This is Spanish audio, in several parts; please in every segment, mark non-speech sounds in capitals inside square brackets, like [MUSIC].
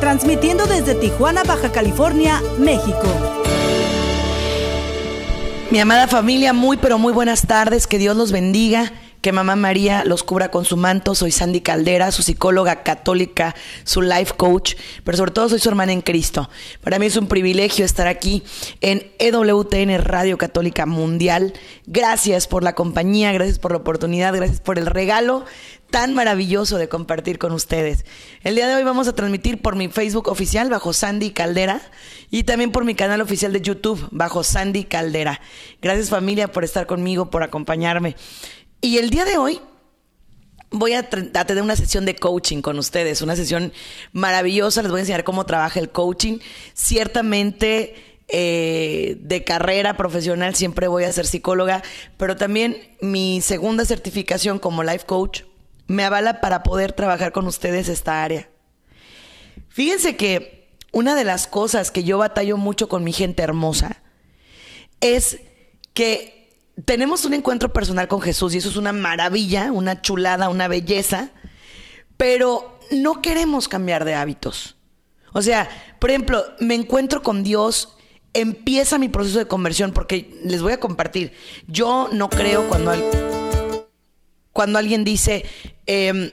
transmitiendo desde Tijuana, Baja California, México. Mi amada familia, muy pero muy buenas tardes, que Dios los bendiga. Que Mamá María los cubra con su manto. Soy Sandy Caldera, su psicóloga católica, su life coach, pero sobre todo soy su hermana en Cristo. Para mí es un privilegio estar aquí en EWTN Radio Católica Mundial. Gracias por la compañía, gracias por la oportunidad, gracias por el regalo tan maravilloso de compartir con ustedes. El día de hoy vamos a transmitir por mi Facebook oficial bajo Sandy Caldera y también por mi canal oficial de YouTube bajo Sandy Caldera. Gracias familia por estar conmigo, por acompañarme. Y el día de hoy voy a, tener una sesión de coaching con ustedes, una sesión maravillosa. Les voy a enseñar cómo trabaja el coaching. Ciertamente eh, de carrera profesional siempre voy a ser psicóloga, pero también mi segunda certificación como life coach me avala para poder trabajar con ustedes esta área. Fíjense que una de las cosas que yo batallo mucho con mi gente hermosa es que tenemos un encuentro personal con Jesús y eso es una maravilla, una chulada, una belleza, pero no queremos cambiar de hábitos. O sea, por ejemplo, me encuentro con Dios, empieza mi proceso de conversión, porque les voy a compartir, yo no creo cuando, cuando alguien dice, em,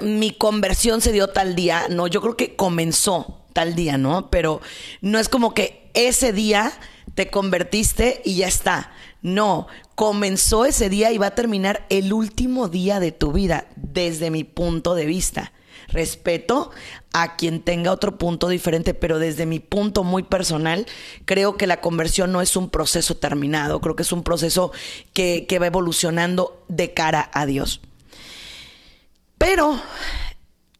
mi conversión se dio tal día, no, yo creo que comenzó tal día, ¿no? Pero no es como que ese día te convertiste y ya está. No, comenzó ese día y va a terminar el último día de tu vida, desde mi punto de vista. Respeto a quien tenga otro punto diferente, pero desde mi punto muy personal, creo que la conversión no es un proceso terminado, creo que es un proceso que, que va evolucionando de cara a Dios. Pero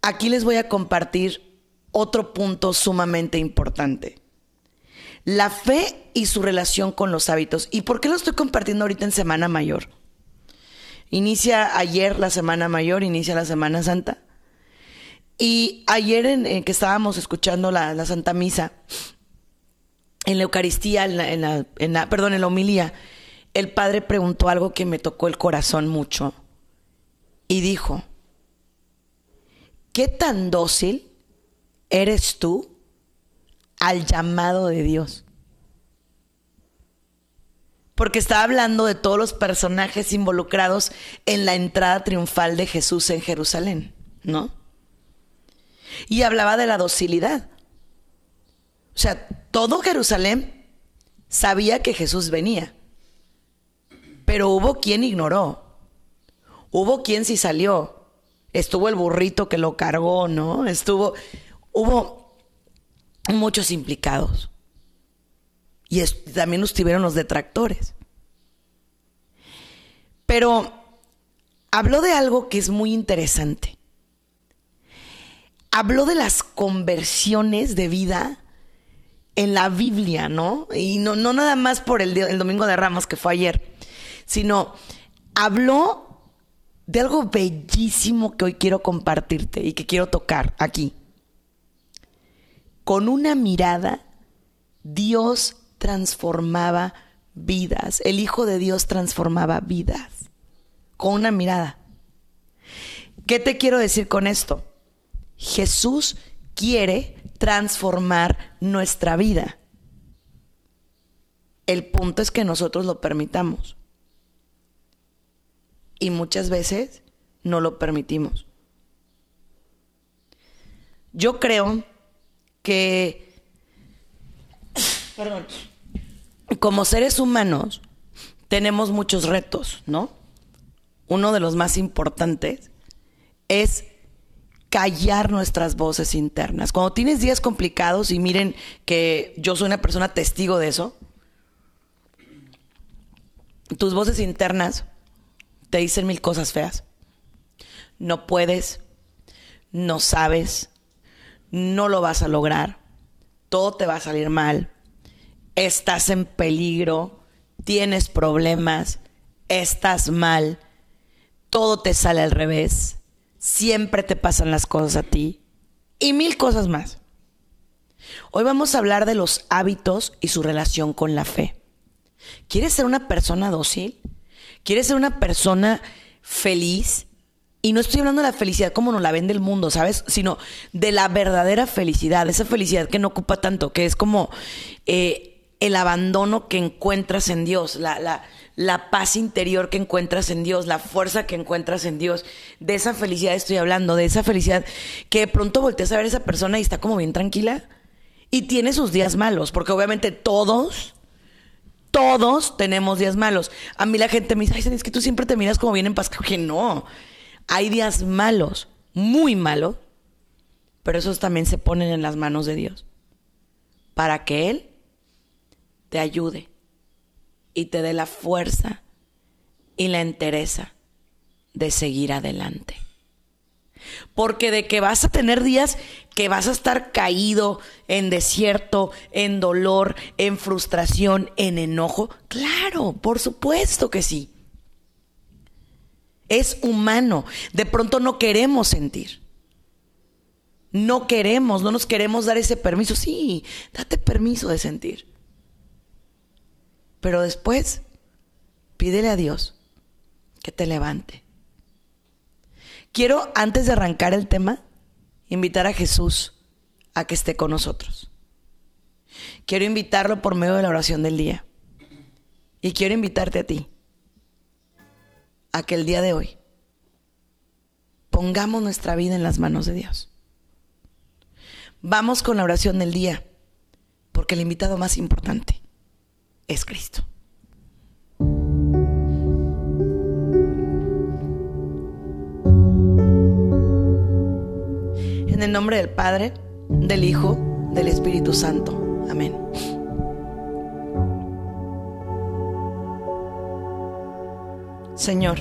aquí les voy a compartir otro punto sumamente importante la fe y su relación con los hábitos. ¿Y por qué lo estoy compartiendo ahorita en Semana Mayor? Inicia ayer la Semana Mayor, inicia la Semana Santa. Y ayer en, que estábamos escuchando la, Santa Misa, en la Eucaristía, en la, en la, perdón, en la homilía, el Padre preguntó algo que me tocó el corazón mucho. Y dijo, ¿qué tan dócil eres tú al llamado de Dios. Porque está hablando de todos los personajes involucrados en la entrada triunfal de Jesús en Jerusalén, ¿no? Y hablaba de la docilidad. O sea, todo Jerusalén sabía que Jesús venía. Pero hubo quien ignoró. Hubo quien sí salió. Estuvo el burrito que lo cargó, ¿no? Estuvo. Hubo muchos implicados. Y también estuvieron los detractores. Pero habló de algo que es muy interesante. Habló de las conversiones de vida en la Biblia, ¿no? Y no, no nada más por el, el Domingo de Ramos que fue ayer, sino habló de algo bellísimo que hoy quiero compartirte y que quiero tocar aquí con una mirada, Dios transformaba vidas. El Hijo de Dios transformaba vidas. Con una mirada. ¿Qué te quiero decir con esto? Jesús quiere transformar nuestra vida. El punto es que nosotros lo permitamos. Y muchas veces no lo permitimos. Yo creo que, perdón, como seres humanos tenemos muchos retos, ¿no? Uno de los más importantes es callar nuestras voces internas. Cuando tienes días complicados, y miren que yo soy una persona testigo de eso, tus voces internas te dicen mil cosas feas. No puedes, no sabes, no lo vas a lograr, todo te va a salir mal, estás en peligro, tienes problemas, estás mal, todo te sale al revés, siempre te pasan las cosas a ti y mil cosas más. Hoy vamos a hablar de los hábitos y su relación con la fe. ¿Quieres ser una persona dócil? ¿Quieres ser una persona feliz? Y no estoy hablando de la felicidad como nos la vende el mundo, ¿sabes? Sino de la verdadera felicidad, esa felicidad que no ocupa tanto, que es como eh, el abandono que encuentras en Dios, la, la, la paz interior que encuentras en Dios, la fuerza que encuentras en Dios. De esa felicidad estoy hablando, de esa felicidad que de pronto volteas a ver a esa persona y está como bien tranquila y tiene sus días malos, porque obviamente todos, todos tenemos días malos. A mí la gente me dice, ay, es que tú siempre te miras como bien en paz. Que no, hay días malos, muy malos, pero esos también se ponen en las manos de Dios para que Él te ayude y te dé la fuerza y la entereza de seguir adelante. Porque de que vas a tener días que vas a estar caído en desierto, en dolor, en frustración, en enojo, claro, por supuesto que sí. Es humano. De pronto no queremos sentir. No queremos, no nos queremos dar ese permiso. Sí, date permiso de sentir. Pero después, pídele a Dios que te levante. Quiero, antes de arrancar el tema, invitar a Jesús a que esté con nosotros. Quiero invitarlo por medio de la oración del día. Y quiero invitarte a ti a que el día de hoy pongamos nuestra vida en las manos de Dios. Vamos con la oración del día, porque el invitado más importante es Cristo. En el nombre del Padre, del Hijo, del Espíritu Santo. Amén. Señor,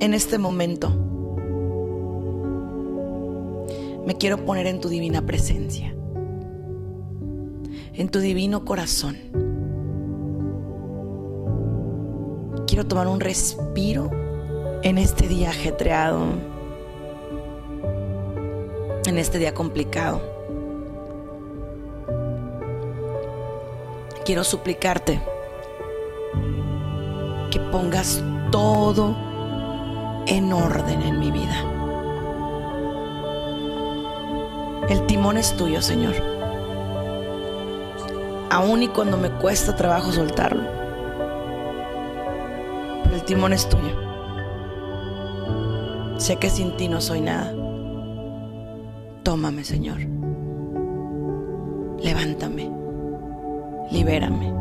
en este momento me quiero poner en tu divina presencia en tu divino corazón. Quiero tomar un respiro en este día ajetreado, en este día complicado. Quiero suplicarte que pongas todo en orden en mi vida. El timón es tuyo, Señor aún y cuando me cuesta trabajo soltarlo. Pero el timón es tuyo. Sé que sin ti no soy nada. Tómame, Señor. Levántame. Libérame.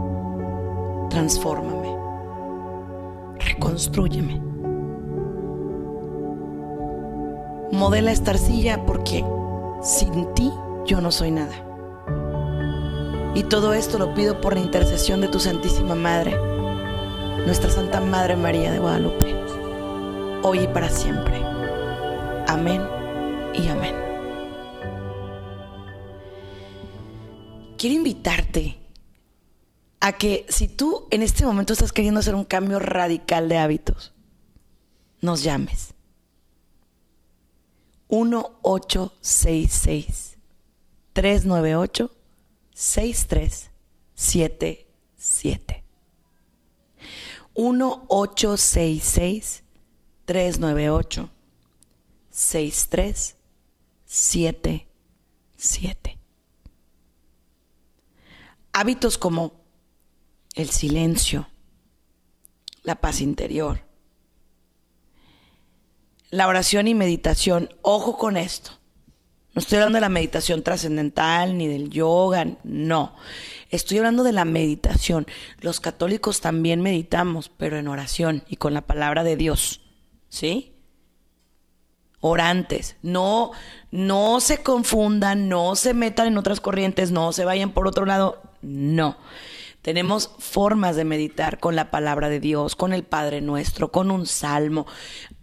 Transfórmame. Reconstrúyeme. Modela esta arcilla porque sin ti yo no soy nada. Y todo esto lo pido por la intercesión de tu Santísima Madre, nuestra Santa Madre María de Guadalupe, hoy y para siempre. Amén y amén. Quiero invitarte a que si tú en este momento estás queriendo hacer un cambio radical de hábitos, nos llames. 1866 398 6377. 1866 398 6377. Hábitos como el silencio, la paz interior, la oración y meditación. Ojo con esto. No estoy hablando de la meditación trascendental ni del yoga, no. Estoy hablando de la meditación. Los católicos también meditamos, pero en oración y con la palabra de Dios. ¿Sí? Orantes. No, no se confundan, no se metan en otras corrientes, no se vayan por otro lado. No. Tenemos formas de meditar con la palabra de Dios, con el Padre Nuestro, con un salmo.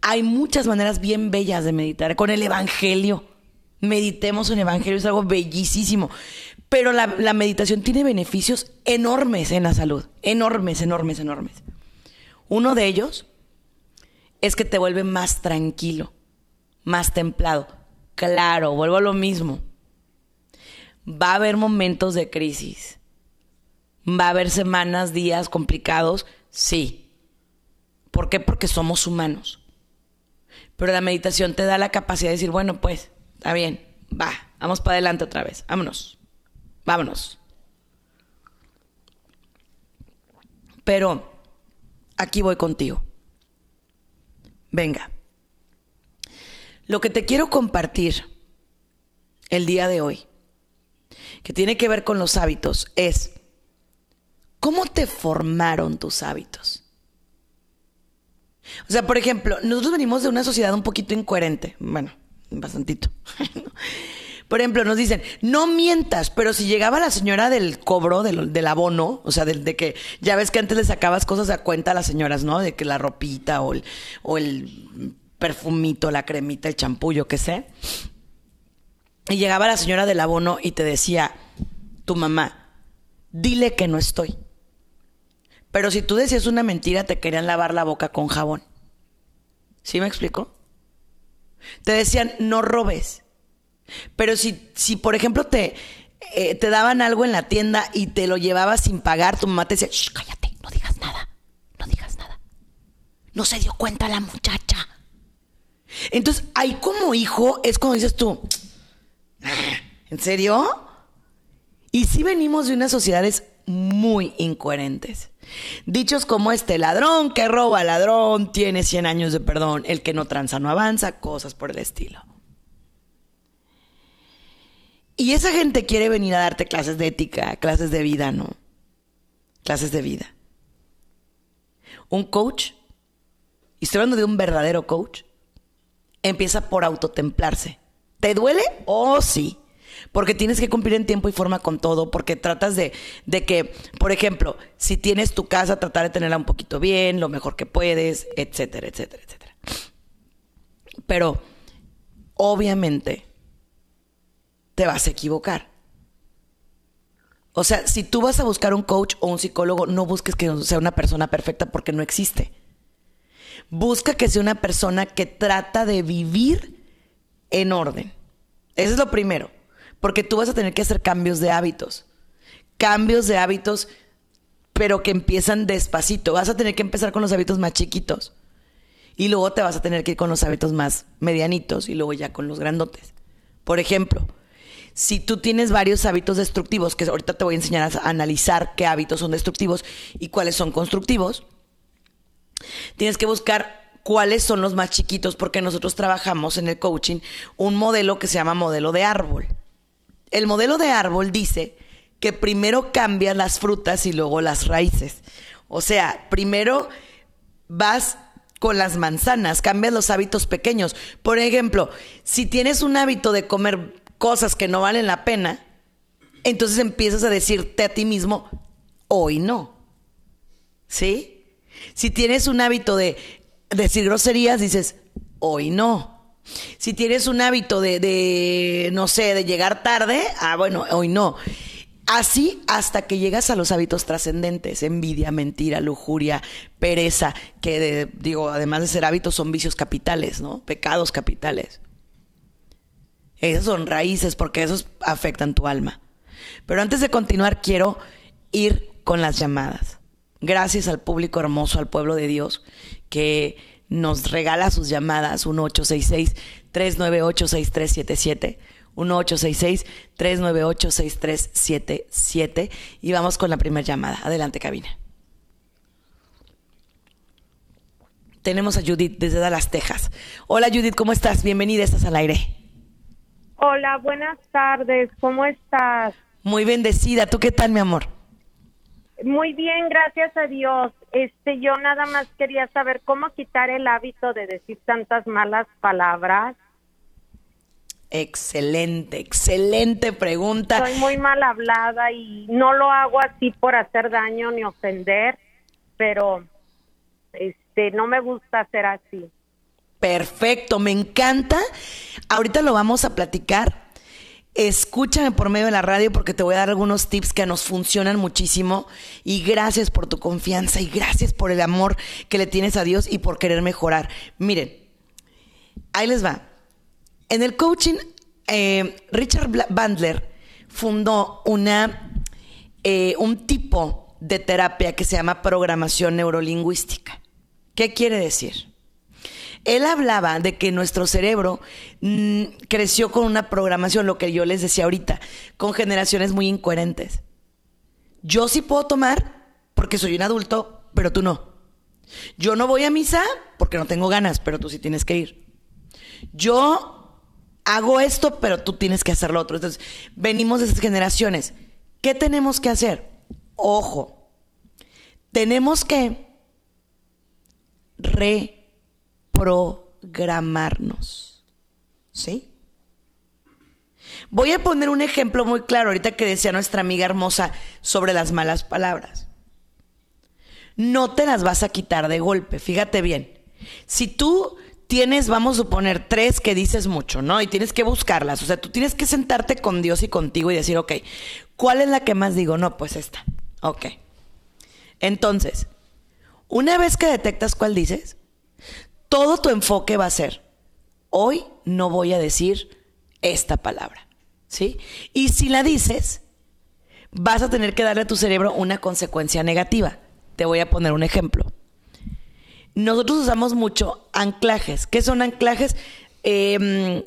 Hay muchas maneras bien bellas de meditar, con el Evangelio. Meditemos en Evangelio, es algo bellísimo. Pero la, la meditación tiene beneficios enormes en la salud. Enormes, enormes, enormes. Uno de ellos es que te vuelve más tranquilo, más templado. Claro, vuelvo a lo mismo. Va a haber momentos de crisis. Va a haber semanas, días complicados, sí. ¿Por qué? Porque somos humanos. Pero la meditación te da la capacidad de decir, bueno, pues, está bien, va, vamos para adelante otra vez, vámonos, vámonos. Pero aquí voy contigo. Venga. Lo que te quiero compartir el día de hoy, que tiene que ver con los hábitos, es cómo te formaron tus hábitos. O sea, por ejemplo, nosotros venimos de una sociedad un poquito incoherente. Bueno, bastantito. [LAUGHS] Por ejemplo, nos dicen, no mientas, pero si llegaba la señora del cobro, del, abono, o sea, de, que ya ves que antes le sacabas cosas a cuenta a las señoras, ¿no? De que la ropita o el, o el perfumito, la cremita, el champú, yo qué sé. Y llegaba la señora del abono y te decía, tu mamá, dile que no estoy. Pero si tú decías una mentira, te querían lavar la boca con jabón. ¿Sí me explico? Te decían, no robes. Pero si, si por ejemplo, te, eh, te daban algo en la tienda y te lo llevabas sin pagar, tu mamá te decía, cállate, no digas nada, no digas nada. No se dio cuenta la muchacha. Entonces, ahí como hijo es cuando dices tú, ¿en serio? Y si venimos de unas sociedades muy incoherentes. Dichos como este, ladrón que roba, ladrón, tiene 100 años de perdón, el que no tranza no avanza, cosas por el estilo. Y esa gente quiere venir a darte clases de ética, clases de vida, ¿no? Clases de vida. Un coach, y estoy hablando de un verdadero coach, empieza por autotemplarse. ¿Te duele? Oh, sí. Porque tienes que cumplir en tiempo y forma con todo, porque tratas de, de, que, por ejemplo, si tienes tu casa, tratar de tenerla un poquito bien, lo mejor que puedes, etcétera, etcétera, etcétera. Pero, obviamente, te vas a equivocar. O sea, si tú vas a buscar un coach o un psicólogo, no busques que sea una persona perfecta porque no existe. Busca que sea una persona que trata de vivir en orden. Eso es lo primero, porque tú vas a tener que hacer cambios de hábitos. Cambios de hábitos, pero que empiezan despacito. Vas a tener que empezar con los hábitos más chiquitos. Y luego te vas a tener que ir con los hábitos más medianitos y luego ya con los grandotes. Por ejemplo, si tú tienes varios hábitos destructivos, que ahorita te voy a enseñar a analizar qué hábitos son destructivos y cuáles son constructivos, tienes que buscar cuáles son los más chiquitos, porque nosotros trabajamos en el coaching un modelo que se llama modelo de árbol. El modelo de árbol dice que primero cambias las frutas y luego las raíces. O sea, primero vas con las manzanas, cambias los hábitos pequeños. Por ejemplo, si tienes un hábito de comer cosas que no valen la pena, entonces empiezas a decirte a ti mismo, hoy no. ¿Sí? Si tienes un hábito de decir groserías, dices, hoy no. Si tienes un hábito de, de, no sé, de llegar tarde, ah, bueno, hoy no. Así hasta que llegas a los hábitos trascendentes, envidia, mentira, lujuria, pereza, que digo, además de ser hábitos son vicios capitales, ¿no? Pecados capitales. Esas son raíces porque esos afectan tu alma. Pero antes de continuar, quiero ir con las llamadas. Gracias al público hermoso, al pueblo de Dios, que nos regala sus llamadas 1866-398-6377. 1866-398-6377. Y vamos con la primera llamada. Adelante, cabina. Tenemos a Judith desde Dallas, Texas. Hola Judith, ¿cómo estás? Bienvenida, estás al aire. Hola, buenas tardes, ¿cómo estás? Muy bendecida, ¿tú qué tal, mi amor? Muy bien, gracias a Dios. Este, yo nada más quería saber cómo quitar el hábito de decir tantas malas palabras. Excelente, excelente pregunta. Soy muy mal hablada y no lo hago así por hacer daño ni ofender, pero este no me gusta ser así. Perfecto, me encanta. Ahorita lo vamos a platicar. Escúchame por medio de la radio porque te voy a dar algunos tips que nos funcionan muchísimo. Y gracias por tu confianza y gracias por el amor que le tienes a Dios y por querer mejorar. Miren, ahí les va. En el coaching, eh, Richard Bandler fundó una, eh, un tipo de terapia que se llama programación neurolingüística. ¿Qué quiere decir? Él hablaba de que nuestro cerebro mm, creció con una programación, lo que yo les decía ahorita, con generaciones muy incoherentes. Yo sí puedo tomar porque soy un adulto, pero tú no. Yo no voy a misa porque no tengo ganas, pero tú sí tienes que ir. Yo hago esto, pero tú tienes que hacer lo otro. Entonces, venimos de esas generaciones. ¿Qué tenemos que hacer? Ojo, tenemos que reprogramarnos. ¿Sí? Voy a poner un ejemplo muy claro ahorita que decía nuestra amiga hermosa sobre las malas palabras. No te las vas a quitar de golpe, fíjate bien. Si tú tienes, vamos a suponer, tres que dices mucho, ¿no? Y tienes que buscarlas. O sea, tú tienes que sentarte con Dios y contigo y decir, ok, ¿cuál es la que más digo? No, pues esta. Ok. Entonces, una vez que detectas cuál dices, todo tu enfoque va a ser, hoy no voy a decir esta palabra, ¿sí? Y si la dices, vas a tener que darle a tu cerebro una consecuencia negativa. Te voy a poner un ejemplo. Nosotros usamos mucho anclajes. ¿Qué son anclajes? Em,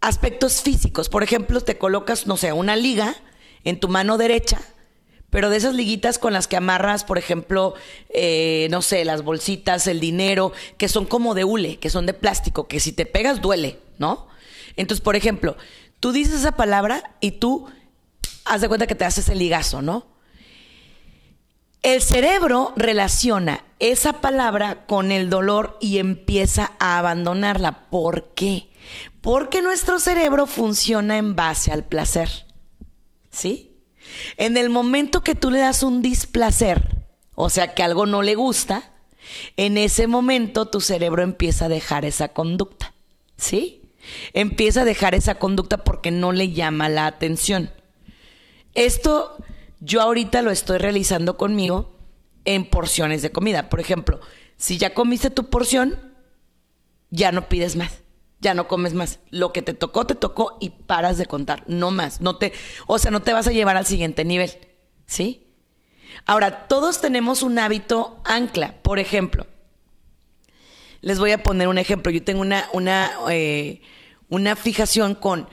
aspectos físicos. Por ejemplo, te colocas, no sé, una liga en tu mano derecha pero de esas liguitas con las que amarras, por ejemplo, eh, no sé, las bolsitas, el dinero, que son como de hule, que son de plástico, que si te pegas duele, ¿no? Entonces, por ejemplo, tú dices esa palabra y tú haz de cuenta que te haces el ligazo, ¿no? El cerebro relaciona esa palabra con el dolor y empieza a abandonarla. ¿Por qué? Porque nuestro cerebro funciona en base al placer. ¿Sí? En el momento que tú le das un displacer, o sea, que algo no le gusta, en ese momento tu cerebro empieza a dejar esa conducta. ¿Sí? Empieza a dejar esa conducta porque no le llama la atención. Esto yo ahorita lo estoy realizando conmigo en porciones de comida. Por ejemplo, si ya comiste tu porción, ya no pides más ya no comes más. Lo que te tocó, te tocó y paras de contar, no más. No te, o sea, no te vas a llevar al siguiente nivel, ¿sí? Ahora, todos tenemos un hábito ancla. Por ejemplo, les voy a poner un ejemplo. Yo tengo una, una, eh, una fijación con,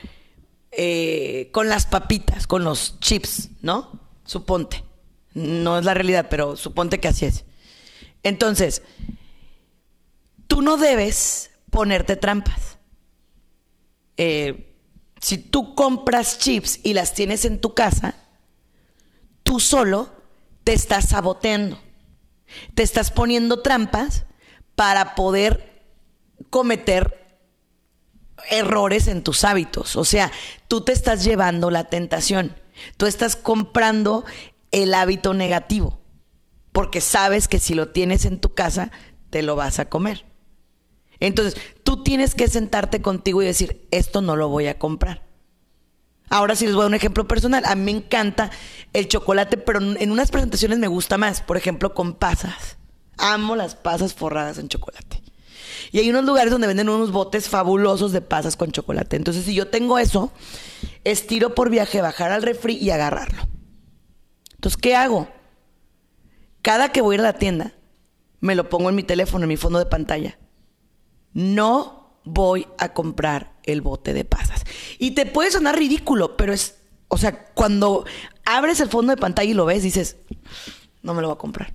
eh, con las papitas, con los chips, ¿no? Suponte. No es la realidad, pero suponte que así es. Entonces, tú no debes ponerte trampas. Eh, si tú compras chips y las tienes en tu casa, tú solo te estás saboteando. Te estás poniendo trampas para poder cometer errores en tus hábitos. O sea, tú te estás llevando la tentación. Tú estás comprando el hábito negativo. Porque sabes que si lo tienes en tu casa, te lo vas a comer. Entonces, tú tienes que sentarte contigo y decir, esto no lo voy a comprar. Ahora sí les voy a dar un ejemplo personal. A mí me encanta el chocolate, pero en unas presentaciones me gusta más. Por ejemplo, con pasas. Amo las pasas forradas en chocolate. Y hay unos lugares donde venden unos botes fabulosos de pasas con chocolate. Entonces, si yo tengo eso, estiro por viaje, bajar al refri y agarrarlo. Entonces, ¿qué hago? Cada que voy a ir a la tienda, me lo pongo en mi teléfono, en mi fondo de pantalla no voy a comprar el bote de pasas. Y te puede sonar ridículo, pero es, o sea, cuando abres el fondo de pantalla y lo ves, dices, no me lo voy a comprar.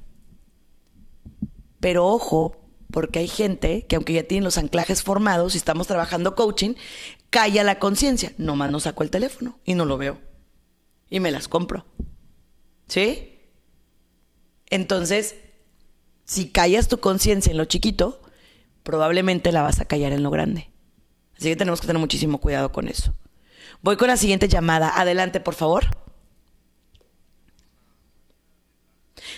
Pero ojo, porque hay gente que aunque ya tienen los anclajes formados y estamos trabajando coaching, calla la conciencia. Nomás no saco el teléfono y no lo veo. Y me las compro. ¿Sí? Entonces, si callas tu conciencia en lo chiquito, probablemente la vas a callar en lo grande. Así que tenemos que tener muchísimo cuidado con eso. Voy con la siguiente llamada. Adelante, por favor.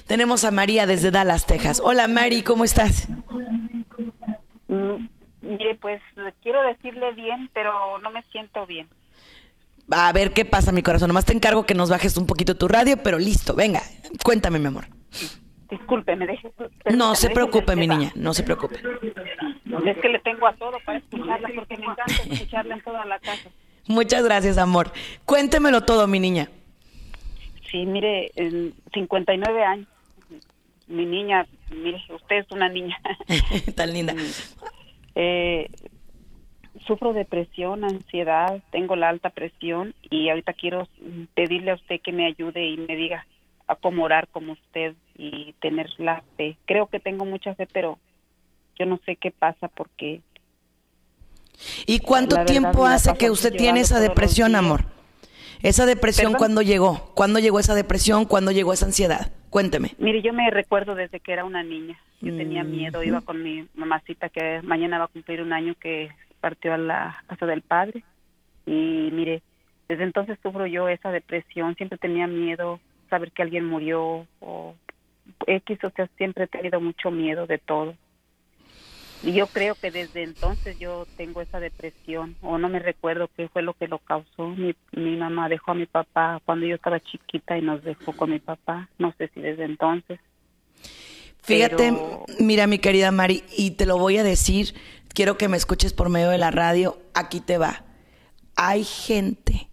Tenemos a María desde Dallas, Texas. Hola, Mari, ¿cómo estás? Mire, pues quiero decirle bien, pero no me siento bien. A ver qué pasa, mi corazón. Nomás te encargo que nos bajes un poquito tu radio, pero listo, venga, cuéntame, mi amor. Me deje. No se preocupe, mi niña, no se preocupe. Es que le tengo a todo para escucharla porque me encanta escucharla en toda la casa. Muchas gracias, amor. Cuéntemelo todo, mi niña. Sí, mire, en 59 años. Mi niña, mire, usted es una niña. [LAUGHS] Tan linda. Eh, sufro depresión, ansiedad, tengo la alta presión y ahorita quiero pedirle a usted que me ayude y me diga a cómo orar como usted y tener la fe. Creo que tengo mucha fe, pero yo no sé qué pasa porque... ¿Y cuánto tiempo hace que usted tiene esa depresión, amor? Esa depresión, ¿cuándo llegó? ¿Cuándo llegó esa depresión? ¿Cuándo llegó esa ansiedad? Cuénteme. Mire, yo me recuerdo desde que era una niña. Yo tenía miedo, iba con mi mamacita que mañana va a cumplir un año que partió a la casa del padre. Y mire, desde entonces sufro yo esa depresión, siempre tenía miedo saber que alguien murió o X, o sea, siempre he tenido mucho miedo de todo. Y yo creo que desde entonces yo tengo esa depresión, o no me recuerdo qué fue lo que lo causó. Mi, mi mamá dejó a mi papá cuando yo estaba chiquita y nos dejó con mi papá. No sé si desde entonces. Fíjate, mira mi querida Mari, y te lo voy a decir, quiero que me escuches por medio de la radio, aquí te va. Hay gente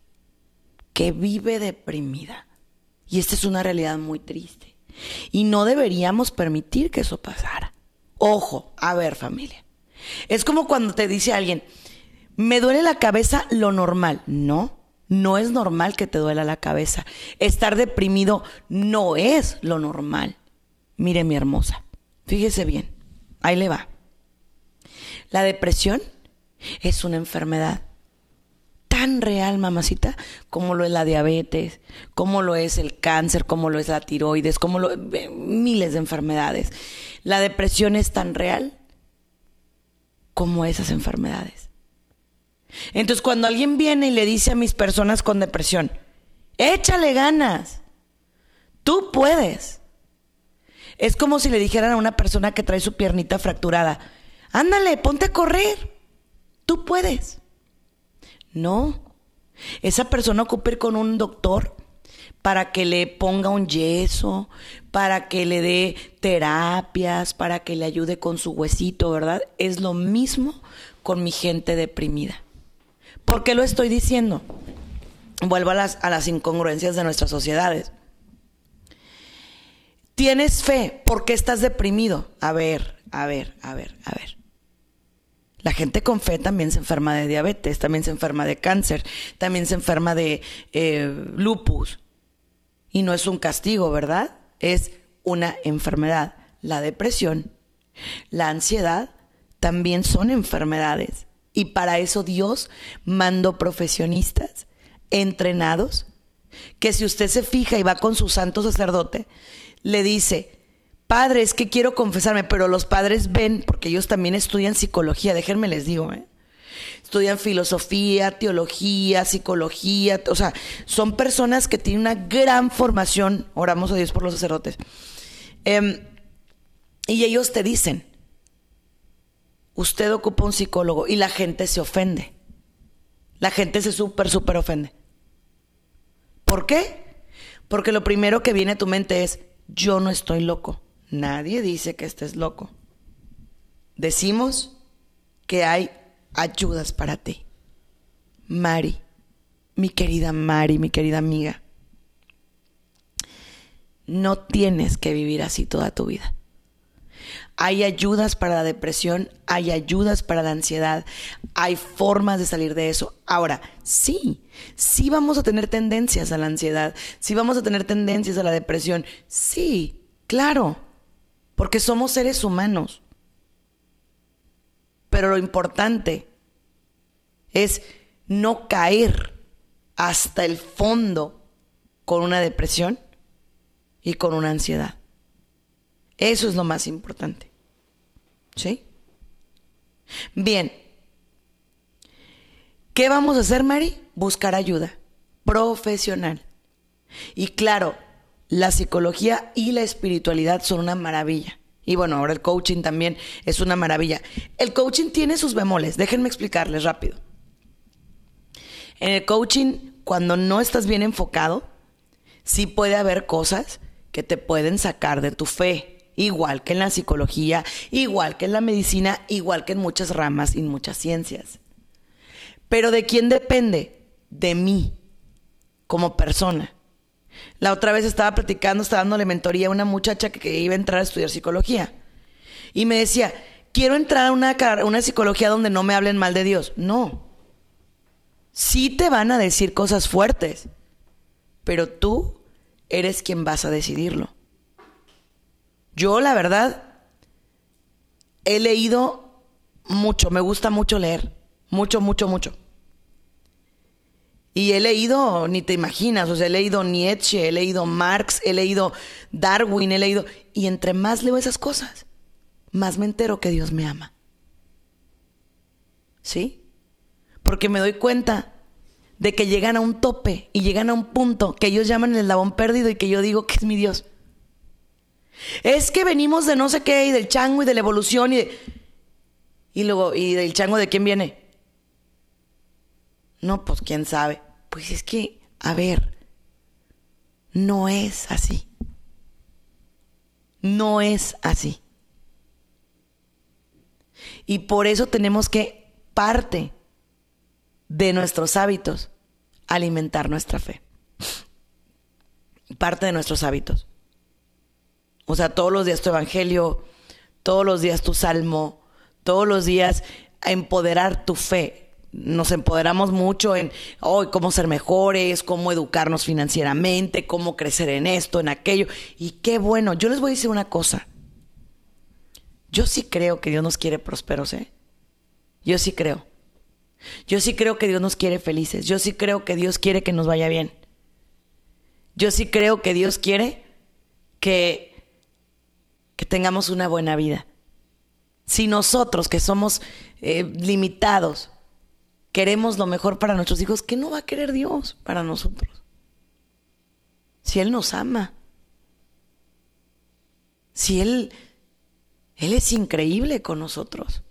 que vive deprimida y esta es una realidad muy triste. Y no deberíamos permitir que eso pasara. Ojo, a ver familia. Es como cuando te dice alguien, me duele la cabeza lo normal. No, no es normal que te duela la cabeza. Estar deprimido no es lo normal. Mire mi hermosa, fíjese bien, ahí le va. La depresión es una enfermedad tan real, mamacita, como lo es la diabetes, como lo es el cáncer, como lo es la tiroides, como lo miles de enfermedades. La depresión es tan real como esas enfermedades. Entonces, cuando alguien viene y le dice a mis personas con depresión, échale ganas, tú puedes. Es como si le dijeran a una persona que trae su piernita fracturada, ándale, ponte a correr, tú puedes. No. Esa persona ocupa ir con un doctor para que le ponga un yeso, para que le dé terapias, para que le ayude con su huesito, ¿verdad? Es lo mismo con mi gente deprimida. ¿Por qué lo estoy diciendo? Vuelvo a las, a las incongruencias de nuestras sociedades. ¿Tienes fe? ¿Por qué estás deprimido? A ver, a ver, a ver, a ver. La gente con fe también se enferma de diabetes, también se enferma de cáncer, también se enferma de eh, lupus. Y no es un castigo, ¿verdad? Es una enfermedad. La depresión, la ansiedad, también son enfermedades. Y para eso Dios mandó profesionistas entrenados que si usted se fija y va con su santo sacerdote, le dice, Padre, es que quiero confesarme, pero los padres ven, porque ellos también estudian psicología, déjenme les digo, ¿eh? Estudian filosofía, teología, psicología, o sea, son personas que tienen una gran formación, oramos a Dios por los sacerdotes. Em, y ellos te dicen, usted ocupa un psicólogo y la gente se ofende. La gente se súper, súper ofende. ¿Por qué? Porque lo primero que viene a tu mente es, yo no estoy loco. Nadie dice que estés loco. Decimos que hay ayudas para ti. Mari, mi querida Mari, mi querida amiga, no tienes que vivir así toda tu vida. Hay ayudas para la depresión, hay ayudas para la ansiedad, hay formas de salir de eso. Ahora, sí, sí vamos a tener tendencias a la ansiedad, sí vamos a tener tendencias a la depresión, sí, claro porque somos seres humanos. Pero lo importante es no caer hasta el fondo con una depresión y con una ansiedad. Eso es lo más importante. ¿Sí? Bien. ¿Qué vamos a hacer, Mari? Buscar ayuda profesional. Y claro, la psicología y la espiritualidad son una maravilla. Y bueno, ahora el coaching también es una maravilla. El coaching tiene sus bemoles, déjenme explicarles rápido. En el coaching, cuando no estás bien enfocado, sí puede haber cosas que te pueden sacar de tu fe, igual que en la psicología, igual que en la medicina, igual que en muchas ramas y en muchas ciencias. Pero ¿de quién depende? De mí, como persona. La otra vez estaba platicando, estaba dándole mentoría a una muchacha que, iba a entrar a estudiar psicología. Y me decía, quiero entrar a una, una psicología donde no me hablen mal de Dios. No. Sí te van a decir cosas fuertes, pero tú eres quien vas a decidirlo. Yo, la verdad, he leído mucho, me gusta mucho leer, mucho, mucho, mucho. Y he leído, ni te imaginas, o sea, he leído Nietzsche, he leído Marx, he leído Darwin, he leído... Y entre más leo esas cosas, más me entero que Dios me ama. ¿Sí? Porque me doy cuenta de que llegan a un tope y llegan a un punto que ellos llaman el eslabón perdido y que yo digo que es mi Dios. Es que venimos de no sé qué y del chango y de la evolución y de... Y luego, ¿y del chango de quién viene? No, pues quién sabe. Pues es que, a ver, no es así. No es así. Y por eso tenemos que, parte de nuestros hábitos, alimentar nuestra fe. Parte de nuestros hábitos. O sea, todos los días tu evangelio, todos los días tu salmo, todos los días empoderar tu fe nos empoderamos mucho en hoy cómo ser mejores, cómo educarnos financieramente, cómo crecer en esto, en aquello. Y qué bueno, yo les voy a decir una cosa. Yo sí creo que Dios nos quiere prósperos, ¿eh? Yo sí creo. Yo sí creo que Dios nos quiere felices. Yo sí creo que Dios quiere que nos vaya bien. Yo sí creo que Dios quiere que, que tengamos una buena vida. Si nosotros que somos eh, limitados, queremos lo mejor para nuestros hijos, ¿qué no va a querer Dios para nosotros? Si Él nos ama. Si Él, Él es increíble con nosotros.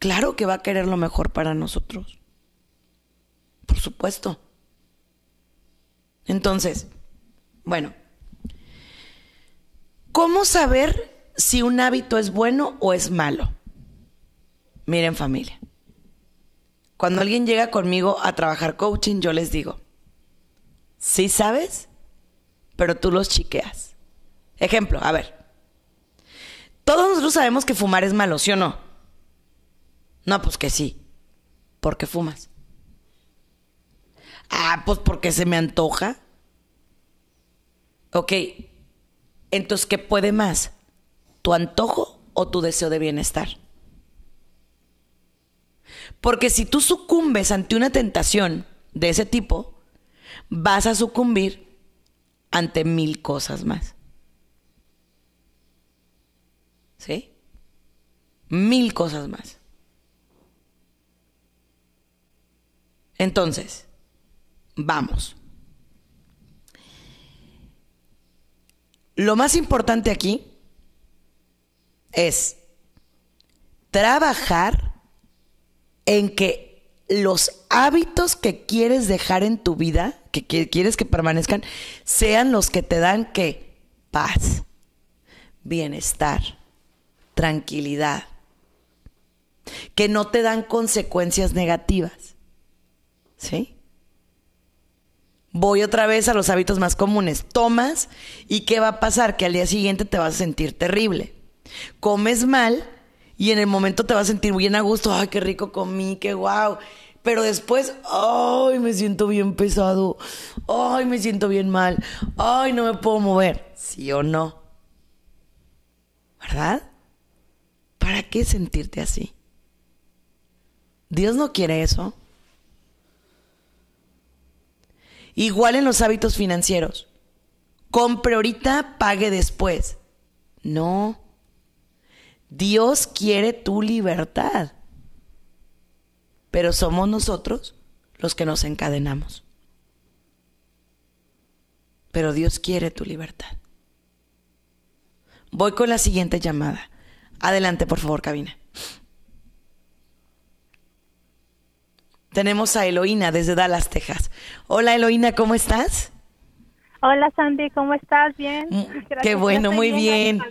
Claro que va a querer lo mejor para nosotros. Por supuesto. Entonces, bueno, ¿cómo saber si un hábito es bueno o es malo? Miren familia. Cuando alguien llega conmigo a trabajar coaching, yo les digo, sí sabes, pero tú los chiqueas. Ejemplo, a ver. Todos nosotros sabemos que fumar es malo, ¿sí o no? No, pues que sí. ¿Por qué fumas? Ah, pues porque se me antoja. Ok. Entonces, ¿qué puede más? ¿Tu antojo o tu deseo de bienestar? Porque si tú sucumbes ante una tentación de ese tipo, vas a sucumbir ante mil cosas más. ¿Sí? Mil cosas más. Entonces, vamos. Lo más importante aquí es trabajar en que los hábitos que quieres dejar en tu vida, que, quieres que permanezcan, sean los que te dan paz, bienestar, tranquilidad, que no te dan consecuencias negativas. ¿Sí? Voy otra vez a los hábitos más comunes. Tomas y ¿qué va a pasar? Que al día siguiente te vas a sentir terrible. Comes mal y en el momento te vas a sentir bien a gusto, ay, qué rico comí, qué guau. Pero después, ay, me siento bien pesado, ay, me siento bien mal, ay, no me puedo mover, ¿sí o no? ¿Verdad? ¿Para qué sentirte así? Dios no quiere eso. Igual en los hábitos financieros. Compre ahorita, pague después. No. Dios quiere tu libertad, pero somos nosotros los que nos encadenamos. Pero Dios quiere tu libertad. Voy con la siguiente llamada. Adelante, por favor, cabina. Tenemos a Eloína desde Dallas, Texas. Hola, Eloína, ¿cómo estás? Hola, Sandy, ¿cómo estás? Bien. Mm, qué bueno, muy bien.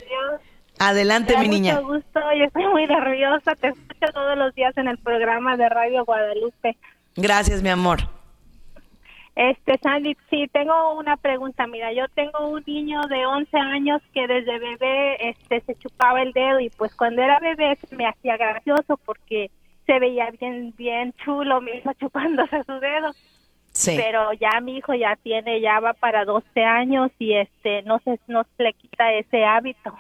Adelante, mi niña. Mucho gusto, yo estoy muy nerviosa. Te escucho todos los días en el programa de Radio Guadalupe. Gracias, mi amor. Este, Sandy, sí, tengo una pregunta. Mira, yo tengo un niño de 11 años que desde bebé este, se chupaba el dedo y pues cuando era bebé me hacía gracioso porque se veía bien, bien chulo mismo [LAUGHS] chupándose su dedo. Sí. Pero ya mi hijo ya tiene, ya va para 12 años y este, no se, no se le quita ese hábito.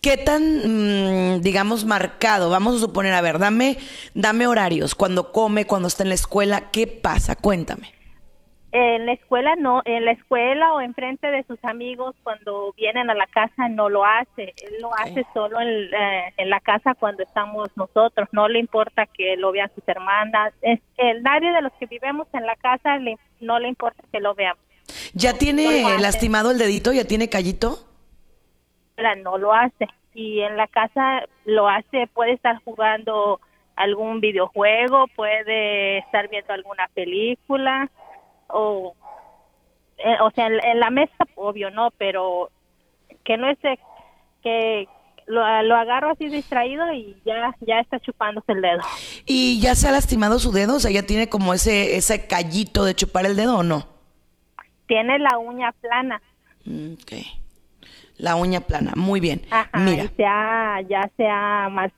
¿Qué tan, mm, digamos, marcado? Vamos a suponer, a ver, dame, dame horarios, cuando come, cuando está en la escuela, ¿qué pasa? Cuéntame. En la escuela no, en la escuela o enfrente de sus amigos cuando vienen a la casa no lo hace, él lo hace solo en, eh, en, la casa cuando estamos nosotros, no le importa que lo vean sus hermanas, es, el, nadie de los que vivimos en la casa no le importa que lo vean. ¿Ya tiene lastimado el dedito? ¿Ya tiene callito? No lo hace. Y en la casa lo hace, puede estar jugando algún videojuego, puede estar viendo alguna película o eh, o sea en, la mesa obvio no pero que no es que lo, lo, agarro así distraído y ya ya está chupándose el dedo. Y ya se ha lastimado su dedo o sea ya tiene como ese ese callito de chupar el dedo o no tiene la uña plana. Mm, okay la uña plana, muy bien. Mira. Se ha, ya se ha, más,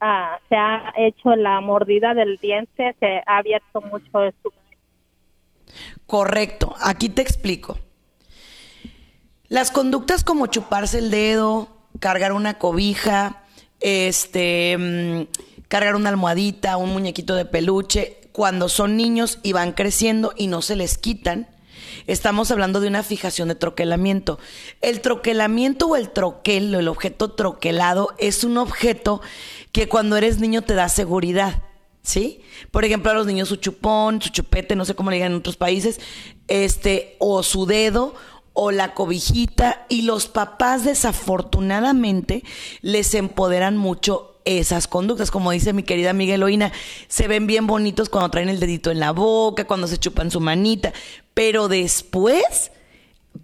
ah, se ha hecho la mordida del diente, se ha abierto mucho Correcto, aquí te explico. Las conductas como chuparse el dedo, cargar una cobija, este, mm, cargar una almohadita, un muñequito de peluche, cuando son niños y van creciendo y no se les quitan, Estamos hablando de una fijación de troquelamiento. El troquelamiento o el troquel, el objeto troquelado, es un objeto que cuando eres niño te da seguridad. ¿Sí? Por ejemplo, a los niños su chupón, su chupete, no sé cómo le digan en otros países, este, o su dedo, o la cobijita, y los papás desafortunadamente les empoderan mucho esas conductas. Como dice mi querida amiga Eloína, se ven bien bonitos cuando traen el dedito en la boca, cuando se chupan su manita, pero después,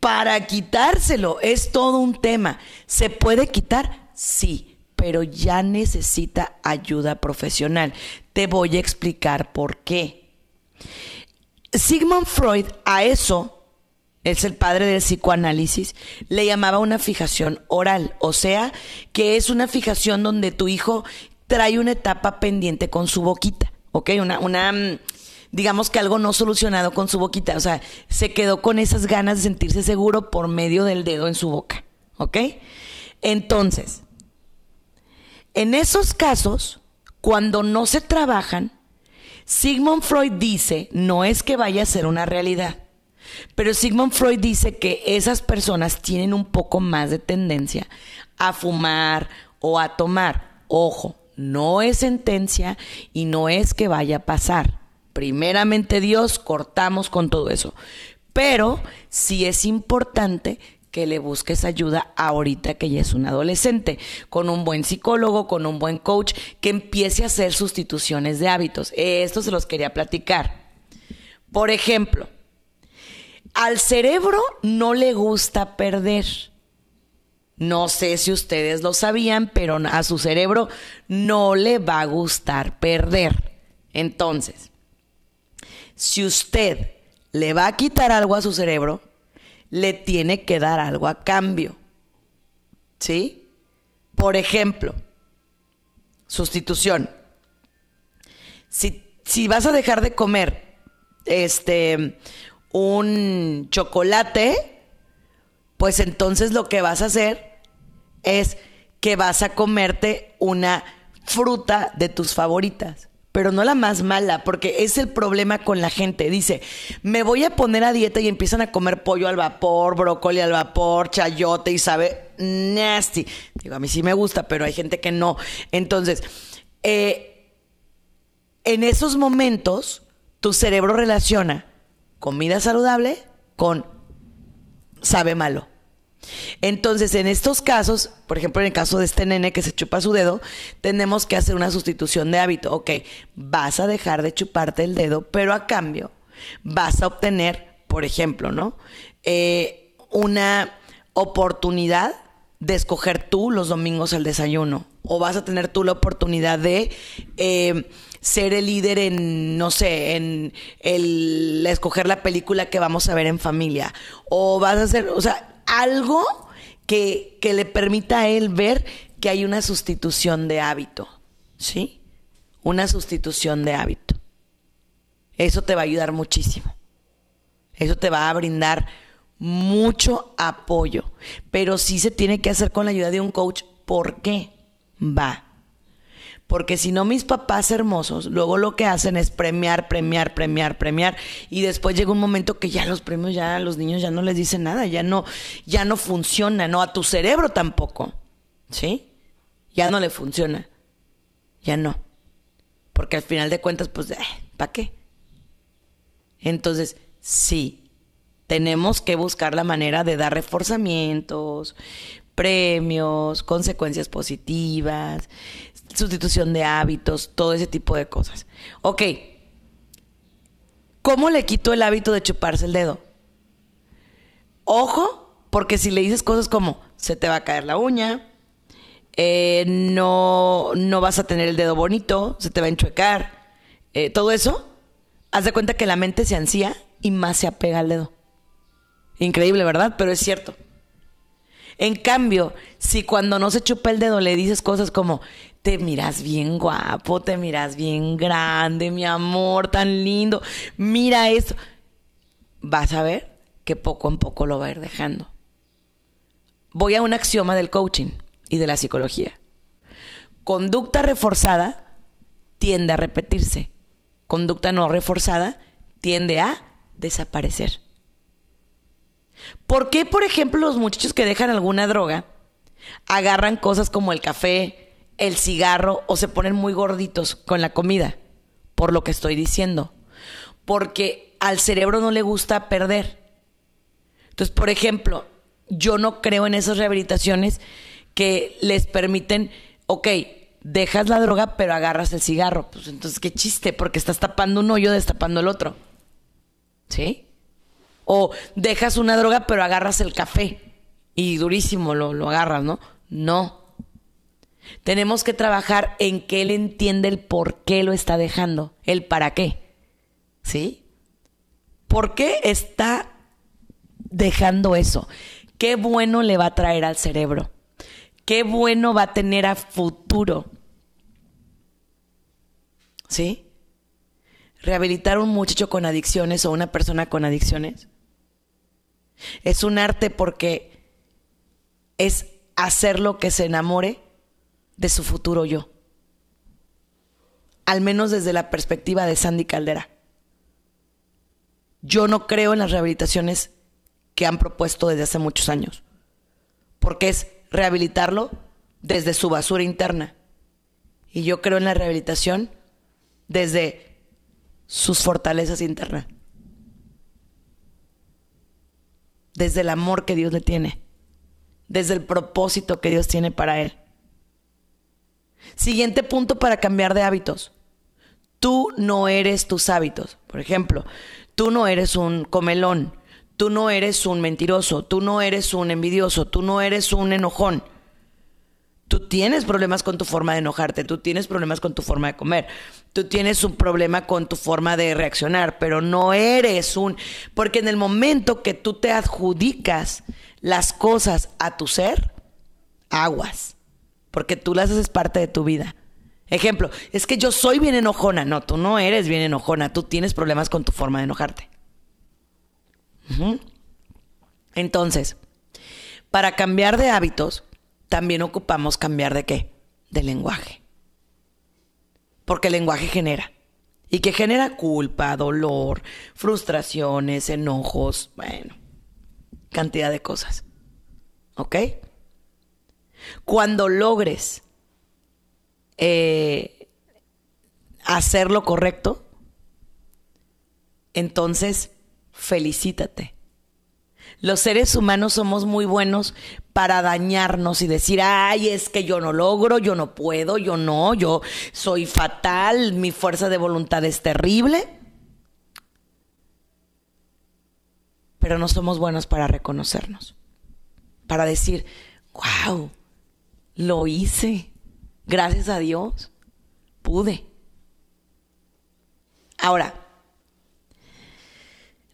para quitárselo, es todo un tema. ¿Se puede quitar? Sí, pero ya necesita ayuda profesional. Te voy a explicar por qué. Sigmund Freud a eso es el padre del psicoanálisis, le llamaba una fijación oral, o sea, que es una fijación donde tu hijo trae una etapa pendiente con su boquita, ¿ok? Una, una, mm, digamos que algo no solucionado con su boquita, o sea, se quedó con esas ganas de sentirse seguro por medio del dedo en su boca, ¿ok? Entonces, en esos casos, cuando no se trabajan, Sigmund Freud dice, no es que vaya a ser una realidad pero Sigmund Freud dice que esas personas tienen un poco más de tendencia a fumar o a tomar. Ojo, no es sentencia y no es que vaya a pasar. Primeramente Dios, cortamos con todo eso. Pero sí es importante que le busques ayuda ahorita que ya es un adolescente, con un buen psicólogo, con un buen coach, que empiece a hacer sustituciones de hábitos. Esto se los quería platicar. Por ejemplo, al cerebro no le gusta perder. No sé si ustedes lo sabían, pero a su cerebro no le va a gustar perder. Entonces, si usted le va a quitar algo a su cerebro, le tiene que dar algo a cambio. ¿Sí? Por ejemplo, sustitución. Si, si vas a dejar de comer este un chocolate, pues entonces lo que vas a hacer es que vas a comerte una fruta de tus favoritas, pero no la más mala, porque es el problema con la gente. Dice, me voy a poner a dieta y empiezan a comer pollo al vapor, brócoli al vapor, chayote y sabe nasty. Digo, a mí sí me gusta, pero hay gente que no. Entonces, eh, en esos momentos, tu cerebro relaciona comida saludable con sabe malo. Entonces, en estos casos, por ejemplo, en el caso de este nene que se chupa su dedo, tenemos que hacer una sustitución de hábito. Ok, vas a dejar de chuparte el dedo, pero a cambio vas a obtener, por ejemplo, ¿no? Eh, una oportunidad de escoger tú los domingos el desayuno. O vas a tener tú la oportunidad de eh, ser el líder en, no sé, en el escoger la película que vamos a ver en familia. O vas a hacer, o sea, algo que, que le permita a él ver que hay una sustitución de hábito. ¿Sí? Una sustitución de hábito. Eso te va a ayudar muchísimo. Eso te va a brindar mucho apoyo. Pero sí se tiene que hacer con la ayuda de un coach. ¿Por qué? Va. Porque si no, mis papás hermosos, luego lo que hacen es premiar, premiar, premiar, premiar. Y después llega un momento que ya los premios, ya a los niños ya no les dicen nada, ya no, ya no funciona, no, a tu cerebro tampoco. ¿Sí? Ya no le funciona. Ya no. Porque al final de cuentas, pues, eh, ¿para qué? Entonces, sí, tenemos que buscar la manera de dar reforzamientos, premios, consecuencias positivas, sustitución de hábitos, todo ese tipo de cosas. Ok, ¿cómo le quito el hábito de chuparse el dedo? Ojo, porque si le dices cosas como se te va a caer la uña, eh, no, no vas a tener el dedo bonito, se te va a enchuecar, eh, todo eso, haz de cuenta que la mente se ansía y más se apega al dedo. Increíble, ¿verdad? Pero es cierto. En cambio, si cuando no se chupa el dedo le dices cosas como, te miras bien guapo, te miras bien grande, mi amor, tan lindo, mira eso, vas a ver que poco a poco lo va a ir dejando. Voy a un axioma del coaching y de la psicología. Conducta reforzada tiende a repetirse. Conducta no reforzada tiende a desaparecer. ¿Por qué, por ejemplo, los muchachos que dejan alguna droga agarran cosas como el café, el cigarro o se ponen muy gorditos con la comida? Por lo que estoy diciendo. Porque al cerebro no le gusta perder. Entonces, por ejemplo, yo no creo en esas rehabilitaciones que les permiten, ok, dejas la droga pero agarras el cigarro. Pues entonces, qué chiste, porque estás tapando un hoyo destapando el otro. ¿Sí? O dejas una droga pero agarras el café y durísimo lo, lo agarras, ¿no? No. Tenemos que trabajar en que él entiende el por qué lo está dejando, el para qué. ¿Sí? ¿Por qué está dejando eso? ¿Qué bueno le va a traer al cerebro? ¿Qué bueno va a tener a futuro? ¿Sí? Rehabilitar a un muchacho con adicciones o una persona con adicciones es un arte porque es hacerlo que se enamore de su futuro yo. Al menos desde la perspectiva de Sandy Caldera. Yo no creo en las rehabilitaciones que han propuesto desde hace muchos años, porque es rehabilitarlo desde su basura interna. Y yo creo en la rehabilitación desde sus fortalezas internas. desde el amor que Dios le tiene, desde el propósito que Dios tiene para él. Siguiente punto para cambiar de hábitos. Tú no eres tus hábitos. Por ejemplo, tú no eres un comelón, tú no eres un mentiroso, tú no eres un envidioso, tú no eres un enojón. Tú tienes problemas con tu forma de enojarte, tú tienes problemas con tu forma de comer, tú tienes un problema con tu forma de reaccionar, pero no eres un... Porque en el momento que tú te adjudicas las cosas a tu ser, aguas, porque tú las haces parte de tu vida. Ejemplo, es que yo soy bien enojona. No, tú no eres bien enojona, tú tienes problemas con tu forma de enojarte. Entonces, para cambiar de hábitos, también ocupamos cambiar de qué? De lenguaje. Porque el lenguaje genera. Y que genera culpa, dolor, frustraciones, enojos, bueno, cantidad de cosas. ¿Ok? Cuando logres eh, hacer lo correcto, entonces felicítate. Los seres humanos somos muy buenos para dañarnos y decir, ay, es que yo no logro, yo no puedo, yo no, yo soy fatal, mi fuerza de voluntad es terrible. Pero no somos buenos para reconocernos, para decir, wow, lo hice, gracias a Dios, pude. Ahora,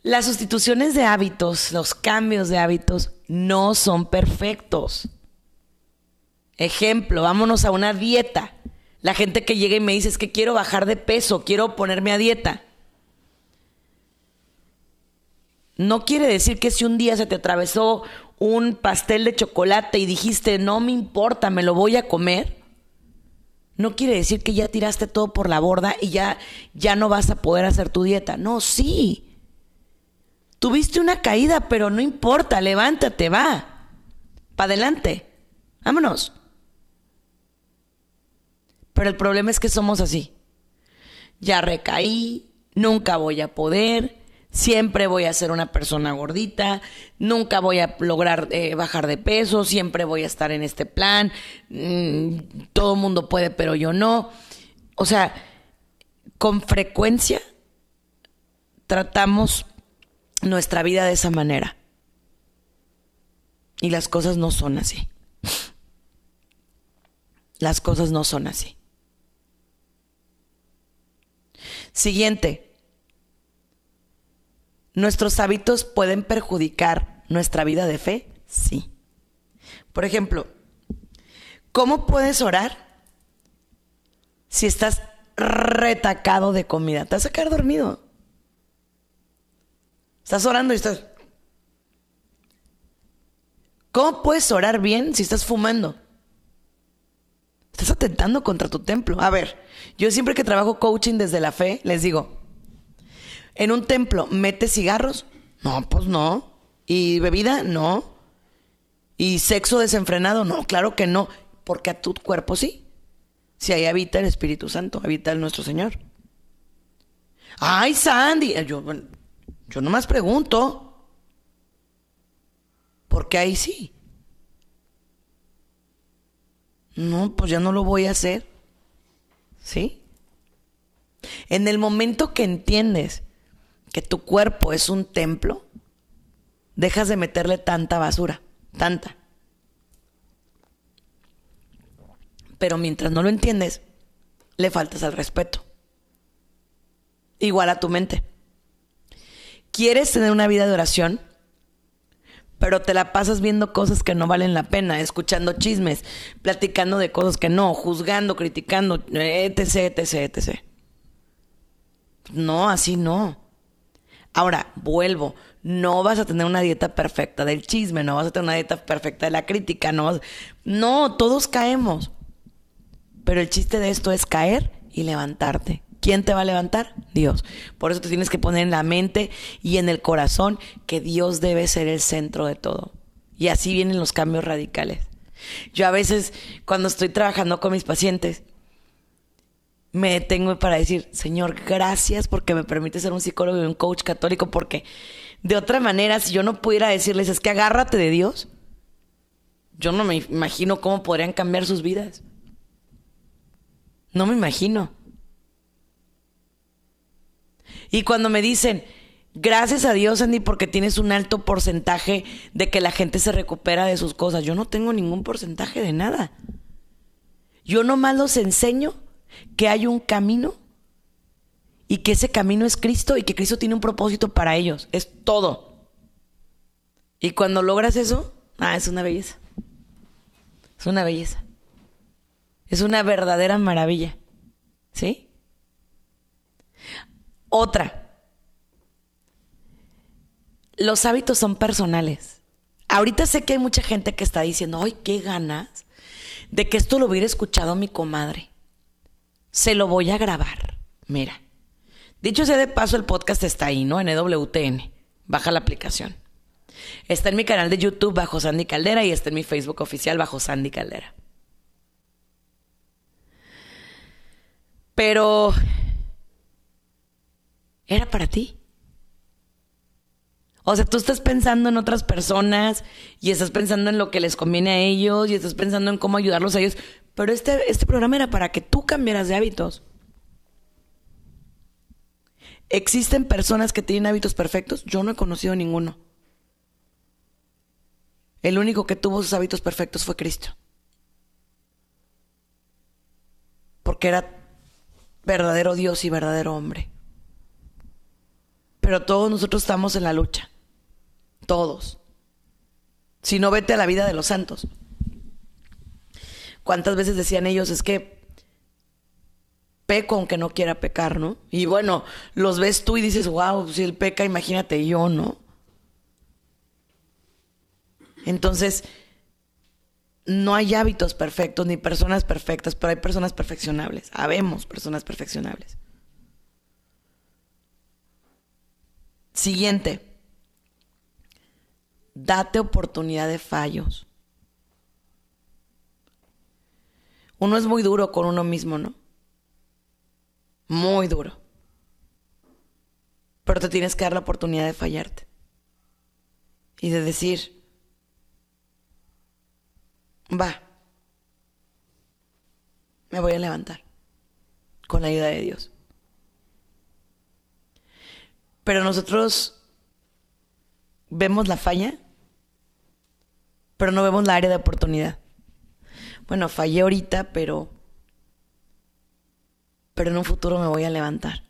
las sustituciones de hábitos, los cambios de hábitos, no son perfectos. Ejemplo, vámonos a una dieta. La gente que llega y me dice es que quiero bajar de peso, quiero ponerme a dieta. No quiere decir que si un día se te atravesó un pastel de chocolate y dijiste, no me importa, me lo voy a comer, no quiere decir que ya tiraste todo por la borda y ya, ya no vas a poder hacer tu dieta. No, sí. Tuviste una caída, pero no importa, levántate, va. Para adelante. Vámonos. Pero el problema es que somos así. Ya recaí, nunca voy a poder, siempre voy a ser una persona gordita, nunca voy a lograr eh, bajar de peso, siempre voy a estar en este plan, mm, todo mundo puede, pero yo no. O sea, con frecuencia tratamos nuestra vida de esa manera. Y las cosas no son así. Las cosas no son así. Siguiente. ¿Nuestros hábitos pueden perjudicar nuestra vida de fe? Sí. Por ejemplo, ¿cómo puedes orar si estás retacado de comida? Te vas a quedar dormido. Estás orando y estás... ¿Cómo puedes orar bien si estás fumando? Estás atentando contra tu templo. A ver, yo siempre que trabajo coaching desde la fe, les digo, en un templo, ¿metes cigarros? No, pues no. ¿Y bebida? No. ¿Y sexo desenfrenado? No, claro que no. Porque a tu cuerpo sí. Si ahí habita el Espíritu Santo, habita el nuestro Señor. Ay, Sandy. Yo, yo nomás pregunto. Porque ahí sí. No, pues ya no lo voy a hacer. ¿Sí? En el momento que entiendes que tu cuerpo es un templo, dejas de meterle tanta basura, tanta. Pero mientras no lo entiendes, le faltas al respeto. Igual a tu mente. ¿Quieres tener una vida de oración? Pero te la pasas viendo cosas que no valen la pena, escuchando chismes, platicando de cosas que no, juzgando, criticando, etc, etc, etc. No, así no. Ahora, vuelvo, no vas a tener una dieta perfecta del chisme, no vas a tener una dieta perfecta de la crítica, no No, todos caemos. Pero el chiste de esto es caer y levantarte. ¿Quién te va a levantar? Dios. Por eso te tienes que poner en la mente y en el corazón que Dios debe ser el centro de todo. Y así vienen los cambios radicales. Yo a veces, cuando estoy trabajando con mis pacientes, me detengo para decir, Señor, gracias porque me permite ser un psicólogo y un coach católico, porque de otra manera, si yo no pudiera decirles, es que agárrate de Dios, yo no me imagino cómo podrían cambiar sus vidas. No me imagino. Y cuando me dicen, gracias a Dios, Andy, porque tienes un alto porcentaje de que la gente se recupera de sus cosas, yo no tengo ningún porcentaje de nada. Yo nomás los enseño que hay un camino y que ese camino es Cristo y que Cristo tiene un propósito para ellos. Es todo. Y cuando logras eso, ah, es una belleza. Es una belleza. Es una verdadera maravilla. ¿Sí? Otra. Los hábitos son personales. Ahorita sé que hay mucha gente que está diciendo, ay, qué ganas de que esto lo hubiera escuchado mi comadre se lo voy a grabar. Mira. Dicho sea de paso, el podcast está ahí, ¿no? En EWTN. Baja la aplicación. Está en mi canal de YouTube bajo Sandy Caldera y está en mi Facebook oficial bajo Sandy Caldera. Pero... ¿Era para ti? O sea, tú estás pensando en otras personas y estás pensando en lo que les conviene a ellos y estás pensando en cómo ayudarlos a ellos. Pero este, este programa era para que tú cambiaras de hábitos. ¿Existen personas que tienen hábitos perfectos? Yo no he conocido ninguno. El único que tuvo sus hábitos perfectos fue Cristo. Porque era verdadero Dios y verdadero hombre. Pero todos nosotros estamos en la lucha. Todos. Si no, vete a la vida de los santos. ¿Cuántas veces decían ellos, es que peco aunque no quiera pecar, ¿no? Y bueno, los ves tú y dices, wow, si él peca, imagínate yo, ¿no? Entonces, no hay hábitos perfectos ni personas perfectas, pero hay personas perfeccionables. Habemos personas perfeccionables. Siguiente. Date oportunidad de fallos. Uno es muy duro con uno mismo, ¿no? Muy duro. Pero te tienes que dar la oportunidad de fallarte. Y de decir, va, me voy a levantar con la ayuda de Dios. Pero nosotros vemos la falla, pero no vemos la área de oportunidad. Bueno, fallé ahorita, pero pero en un futuro me voy a levantar.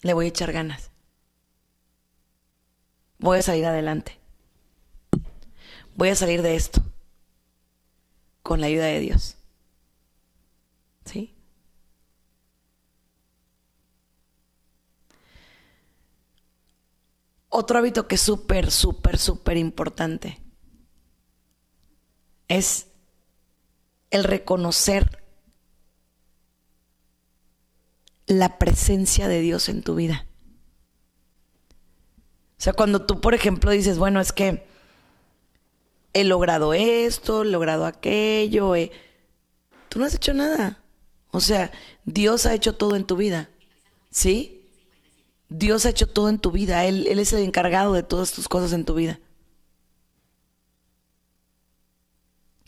Le voy a echar ganas. Voy a salir adelante. Voy a salir de esto con la ayuda de Dios. ¿Sí? Otro hábito que es súper, súper, súper importante es el reconocer la presencia de Dios en tu vida. O sea, cuando tú, por ejemplo, dices, bueno, es que he logrado esto, he logrado aquello, tú no has hecho nada. O sea, Dios ha hecho todo en tu vida. ¿Sí? Dios ha hecho todo en tu vida. Él, él es el encargado de todas tus cosas en tu vida.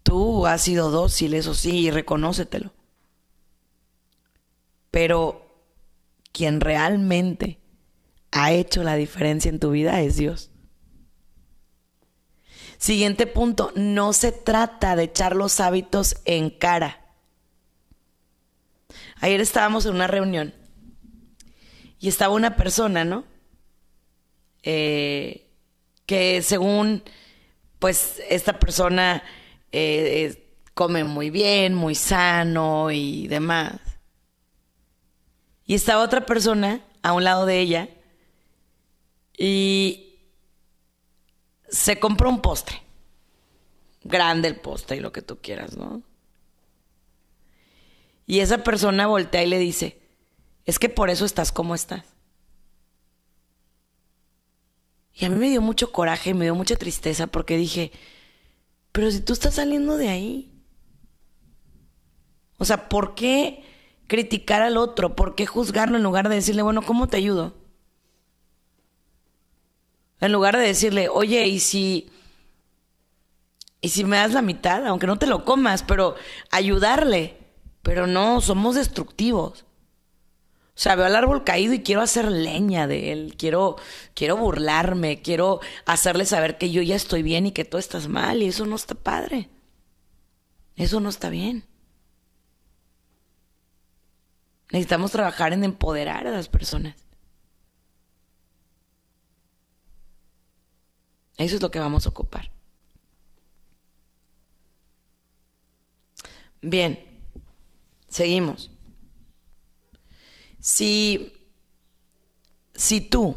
Tú has sido dócil, eso sí, y reconócetelo. Pero quien realmente ha hecho la diferencia en tu vida es Dios. Siguiente punto, no se trata de echar los hábitos en cara. Ayer estábamos en una reunión y estaba una persona, ¿no? Eh, que según, pues, esta persona eh, come muy bien, muy sano y demás. Y estaba otra persona a un lado de ella y se compró un postre. Grande el postre y lo que tú quieras, ¿no? Y esa persona voltea y le dice, es que por eso estás como estás. Y a mí me dio mucho coraje, me dio mucha tristeza porque dije, pero si tú estás saliendo de ahí. O sea, ¿por qué criticar al otro? ¿Por qué juzgarlo en lugar de decirle, bueno, ¿cómo te ayudo? En lugar de decirle, oye, ¿y si... ¿Y si me das la mitad? Aunque no te lo comas, pero ayudarle. Pero no, somos destructivos. O sea, veo al árbol caído y quiero hacer leña de él. Quiero, quiero burlarme, quiero hacerle saber que yo ya estoy bien y que tú estás mal. Y eso no está padre. Eso no está bien. Necesitamos trabajar en empoderar a las personas. Eso es lo que vamos a ocupar. Bien, seguimos. Si, si tú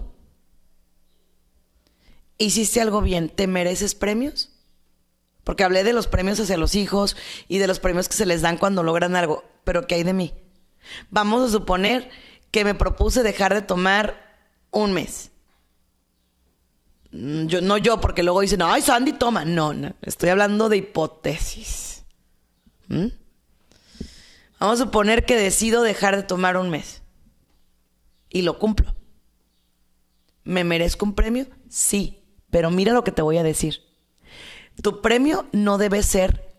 hiciste algo bien, ¿te mereces premios? Porque hablé de los premios hacia los hijos y de los premios que se les dan cuando logran algo, pero ¿qué hay de mí? Vamos a suponer que me propuse dejar de tomar un mes. Mm, yo, no yo, porque luego dicen, ay, Sandy toma. No, no, estoy hablando de hipótesis. ¿Mm? Vamos a suponer que decido dejar de tomar un mes. Y lo cumplo. ¿Me merezco un premio? Sí, pero mira lo que te voy a decir. Tu premio no debe ser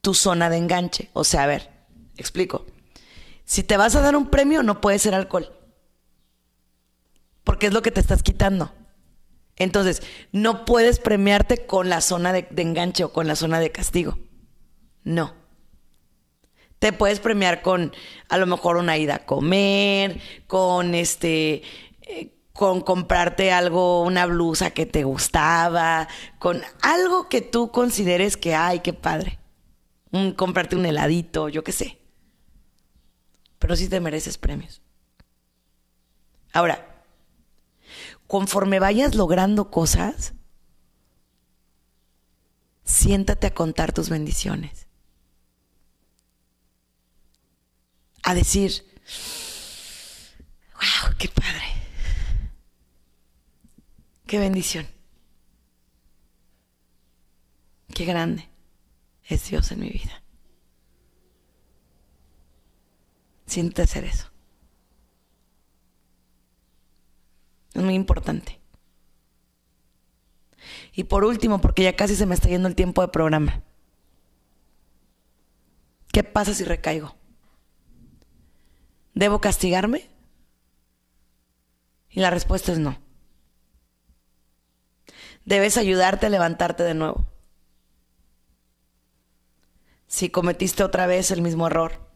tu zona de enganche. O sea, a ver, explico. Si te vas a dar un premio, no puede ser alcohol. Porque es lo que te estás quitando. Entonces, no puedes premiarte con la zona de, enganche o con la zona de castigo. No. Te puedes premiar con a lo mejor una ida a comer, con este, eh, con comprarte algo, una blusa que te gustaba, con algo que tú consideres que, ay, qué padre. comprarte un heladito, yo qué sé. Pero sí te mereces premios. Ahora, conforme vayas logrando cosas, siéntate a contar tus bendiciones. A decir, wow, qué padre. Qué bendición. Qué grande es Dios en mi vida. Siéntate a hacer eso. Es muy importante. Y por último, porque ya casi se me está yendo el tiempo de programa. ¿Qué pasa si recaigo? ¿Debo castigarme? Y la respuesta es no. Debes ayudarte a levantarte de nuevo. Si cometiste otra vez el mismo error.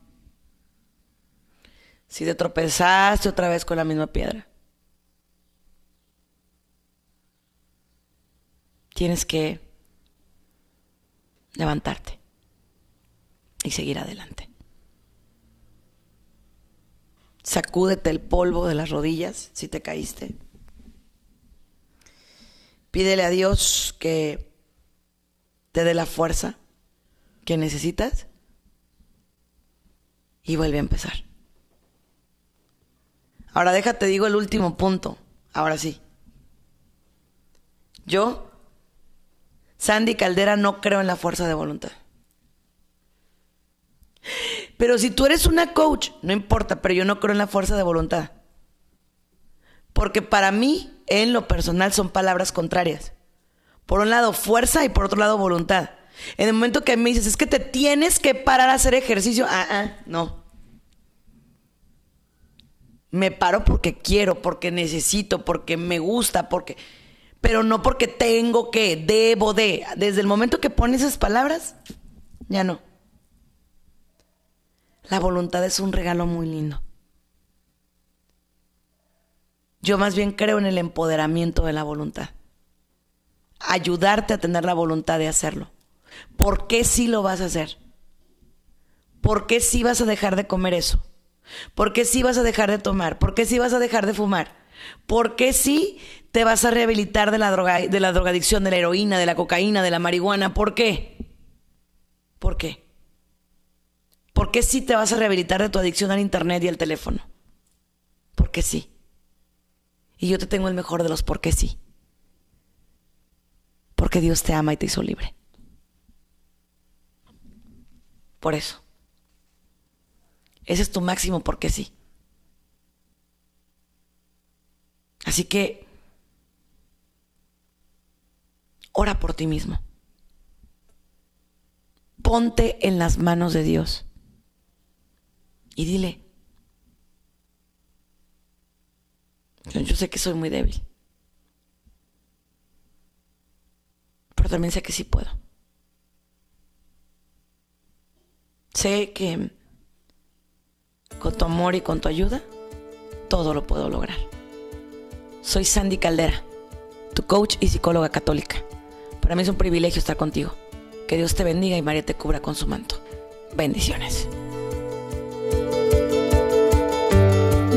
Si te tropezaste otra vez con la misma piedra. tienes que levantarte y seguir adelante. Sacúdete el polvo de las rodillas si te caíste. Pídele a Dios que te dé la fuerza que necesitas y vuelve a empezar. Ahora déjate, digo el último punto. Ahora sí. Yo Sandy Caldera no creo en la fuerza de voluntad. Pero si tú eres una coach, no importa, pero yo no creo en la fuerza de voluntad. Porque para mí, en lo personal, son palabras contrarias. Por un lado, fuerza y por otro lado, voluntad. En el momento que me dices, es que te tienes que parar a hacer ejercicio, ah, ah, no. Me paro porque quiero, porque necesito, porque me gusta, porque pero no porque tengo que, debo de. Desde el momento que pones esas palabras, ya no. La voluntad es un regalo muy lindo. Yo más bien creo en el empoderamiento de la voluntad. Ayudarte a tener la voluntad de hacerlo. ¿Por qué sí lo vas a hacer? ¿Por qué sí vas a dejar de comer eso? ¿Por qué sí vas a dejar de tomar? ¿Por qué sí vas a dejar de fumar? ¿Por qué sí te vas a rehabilitar de la, droga, de la drogadicción, de la heroína, de la cocaína, de la marihuana? ¿Por qué? ¿Por qué? ¿Por qué sí te vas a rehabilitar de tu adicción al internet y al teléfono? ¿Por qué sí. Y yo te tengo el mejor de los por qué sí. Porque Dios te ama y te hizo libre. Por eso. Ese es tu máximo porque sí. Así que ora por ti mismo. Ponte en las manos de Dios y dile, yo sé que soy muy débil, pero también sé que sí puedo. Sé que con tu amor y con tu ayuda, todo lo puedo lograr. Soy Sandy Caldera, tu coach y psicóloga católica. Para mí es un privilegio estar contigo. Que Dios te bendiga y María te cubra con su manto. Bendiciones.